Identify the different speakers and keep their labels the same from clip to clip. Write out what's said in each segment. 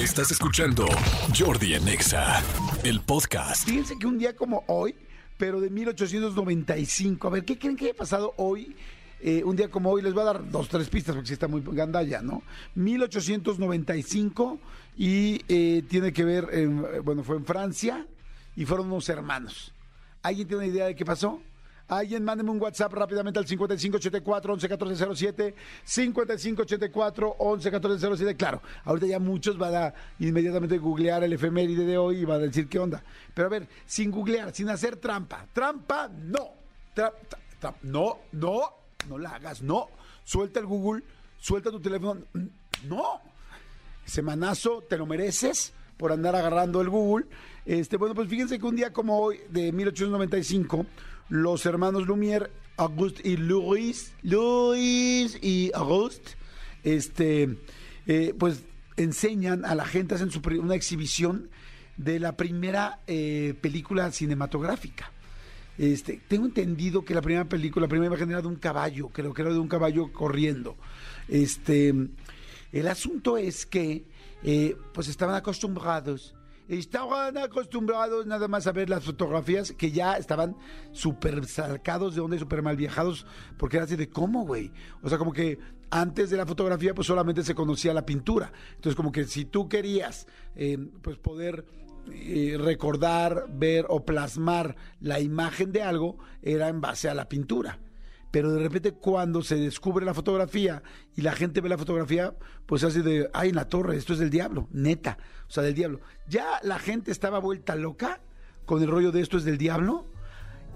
Speaker 1: Estás escuchando Jordi Anexa, el podcast.
Speaker 2: Fíjense que un día como hoy, pero de 1895, a ver, ¿qué creen que haya pasado hoy? Eh, un día como hoy, les voy a dar dos, tres pistas porque sí está muy gandalla, ¿no? 1895 y eh, tiene que ver, en- bueno, fue en Francia y fueron unos hermanos. ¿Alguien tiene una idea de qué pasó? Alguien, mándeme un WhatsApp rápidamente al 5584-111407, 5584-111407. Claro, ahorita ya muchos van a inmediatamente googlear el efeméride de hoy y van a decir qué onda. Pero a ver, sin googlear, sin hacer trampa. Trampa, no. No, no, no la hagas, no. Suelta el Google, suelta tu teléfono, no. Semanazo, te lo mereces por andar agarrando el Google. Este, bueno, pues fíjense que un día como hoy, de 1895, los hermanos Lumière, Auguste y Louis, Louis y Auguste, este, eh, pues enseñan a la gente, hacen su una exhibición de la primera eh, película cinematográfica. Este, tengo entendido que la primera película, la primera imagen era de un caballo, creo que era de un caballo corriendo. Este, el asunto es que, eh, pues estaban acostumbrados, estaban acostumbrados nada más a ver las fotografías que ya estaban súper sacados de onda y súper mal viajados, porque era así de cómo, güey. O sea, como que antes de la fotografía, pues solamente se conocía la pintura. Entonces, como que si tú querías, eh, pues poder eh, recordar, ver o plasmar la imagen de algo, era en base a la pintura. Pero de repente cuando se descubre la fotografía y la gente ve la fotografía, pues hace de, ay, en la torre, esto es del diablo, neta, o sea, del diablo. Ya la gente estaba vuelta loca con el rollo de esto es del diablo.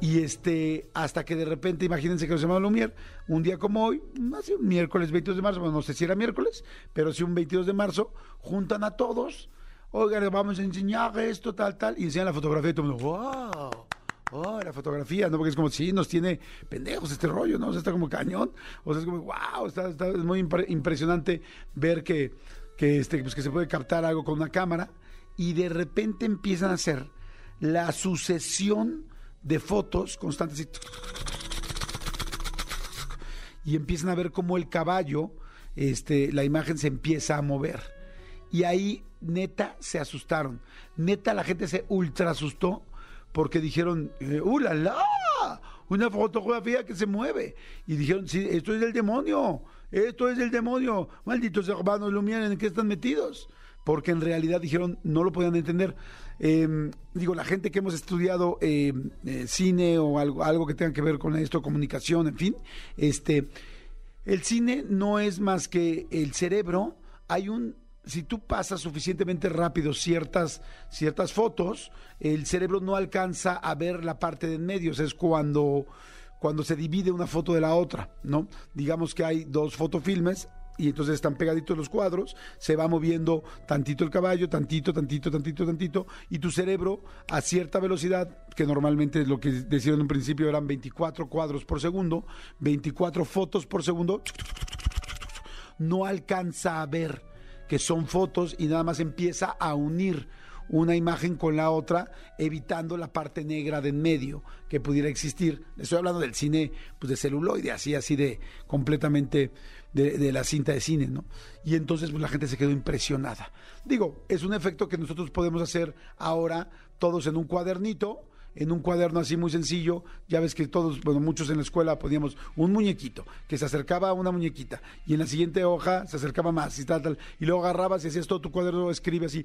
Speaker 2: Y este, hasta que de repente, imagínense que los hermanos Lumière, un día como hoy, hace un miércoles 22 de marzo, bueno, no sé si era miércoles, pero sí un 22 de marzo, juntan a todos, oigan, vamos a enseñar esto, tal, tal, y enseñan la fotografía y todo el mundo, wow. Oh, la fotografía, ¿no? Porque es como, sí, nos tiene pendejos este rollo, ¿no? O sea, está como cañón. O sea, es como, wow, está, es muy impre- impresionante ver que, que, este, pues, que se puede captar algo con una cámara y de repente empiezan a hacer la sucesión de fotos constantes y, y empiezan a ver cómo el caballo, este, la imagen se empieza a mover. Y ahí, neta, se asustaron. Neta, la gente se ultra asustó porque dijeron, eh, ¡uh! Una fotografía que se mueve. Y dijeron, sí, esto es del demonio. Esto es del demonio. Malditos hermanos Lumière, ¿en qué están metidos? Porque en realidad dijeron, no lo podían entender. Eh, digo, la gente que hemos estudiado eh, eh, cine o algo, algo que tenga que ver con esto, comunicación, en fin, este, el cine no es más que el cerebro. Hay un, si tú pasas suficientemente rápido ciertas, ciertas fotos, el cerebro no alcanza a ver la parte de en medio. O sea, es cuando, cuando se divide una foto de la otra, ¿no? Digamos que hay dos fotofilmes y entonces están pegaditos los cuadros, se va moviendo tantito el caballo, tantito, tantito, tantito, tantito, y tu cerebro a cierta velocidad, que normalmente es lo que decían en un principio eran 24 cuadros por segundo, 24 fotos por segundo, no alcanza a ver que son fotos y nada más empieza a unir una imagen con la otra, evitando la parte negra de en medio que pudiera existir. Estoy hablando del cine pues de celuloide, así, así de completamente de, la cinta de cine, ¿no? Y entonces pues, la gente se quedó impresionada. Digo, es un efecto que nosotros podemos hacer ahora todos en un cuadernito, en un cuaderno así muy sencillo, ya ves que todos, bueno, muchos en la escuela poníamos un muñequito que se acercaba a una muñequita y en la siguiente hoja se acercaba más y tal, tal, y luego agarrabas y hacías todo tu cuaderno, escribe así,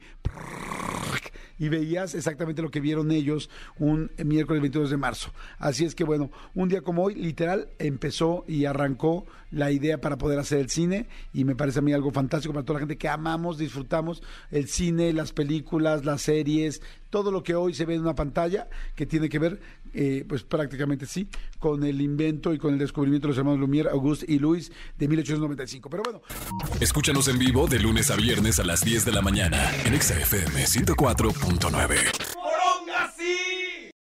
Speaker 2: y veías exactamente lo que vieron ellos un miércoles 22 de marzo. Así es que bueno, un día como hoy, literal, empezó y arrancó la idea para poder hacer el cine y me parece a mí algo fantástico para toda la gente que amamos, disfrutamos el cine, las películas, las series, todo lo que hoy se ve en una pantalla que tiene que ver, eh, pues prácticamente sí, con el invento y con el descubrimiento de los hermanos Lumière, Auguste y Luis de 1895. Pero bueno,
Speaker 1: Escúchanos en vivo de lunes a viernes a las 10 de la mañana en Exa FM 104.9.